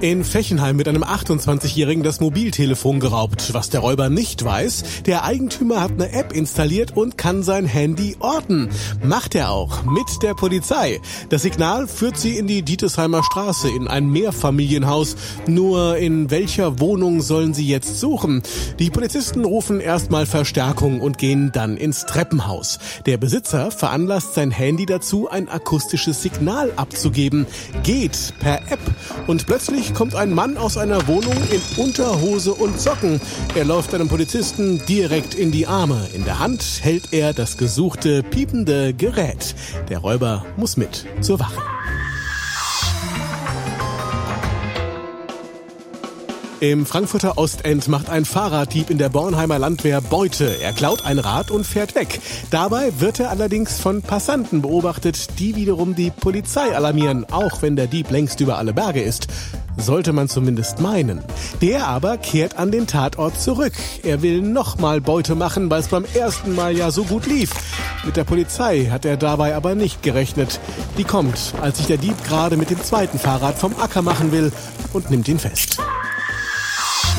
In Fechenheim mit einem 28-Jährigen das Mobiltelefon geraubt. Was der Räuber nicht weiß, der Eigentümer hat eine App installiert und kann sein Handy orten. Macht er auch mit der Polizei. Das Signal führt sie in die Dietesheimer Straße in ein Mehrfamilienhaus. Nur in welcher Wohnung sollen sie jetzt suchen? Die Polizisten rufen erstmal Verstärkung und gehen dann ins Treppenhaus. Der Besitzer veranlasst sein Handy dazu, ein akustisches Signal abzugeben. Geht per App und plötzlich kommt ein Mann aus einer Wohnung in Unterhose und Socken. Er läuft einem Polizisten direkt in die Arme. In der Hand hält er das gesuchte piepende Gerät. Der Räuber muss mit zur Wache. Im Frankfurter Ostend macht ein Fahrraddieb in der Bornheimer Landwehr Beute. Er klaut ein Rad und fährt weg. Dabei wird er allerdings von Passanten beobachtet, die wiederum die Polizei alarmieren, auch wenn der Dieb längst über alle Berge ist. Sollte man zumindest meinen. Der aber kehrt an den Tatort zurück. Er will nochmal Beute machen, weil es beim ersten Mal ja so gut lief. Mit der Polizei hat er dabei aber nicht gerechnet. Die kommt, als sich der Dieb gerade mit dem zweiten Fahrrad vom Acker machen will und nimmt ihn fest.